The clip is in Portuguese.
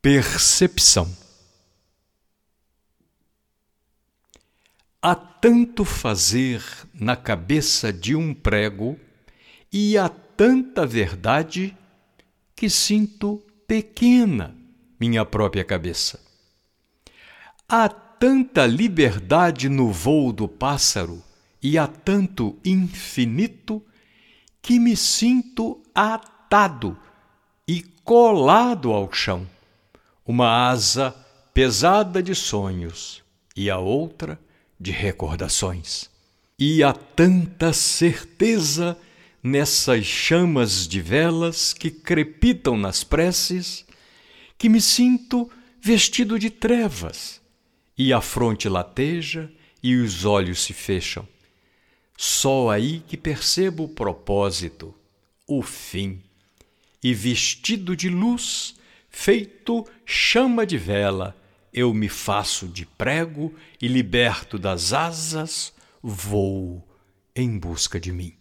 Percepção Há tanto fazer na cabeça de um prego e há tanta verdade que sinto pequena minha própria cabeça. Há tanta liberdade no voo do pássaro e há tanto infinito que me sinto atado e colado ao chão. Uma asa pesada de sonhos e a outra de recordações. E há tanta certeza nessas chamas de velas que crepitam nas preces, que me sinto vestido de trevas, e a fronte lateja e os olhos se fecham. Só aí que percebo o propósito, o fim, e vestido de luz, feito chama de vela, eu me faço de prego e liberto das asas, vou em busca de mim.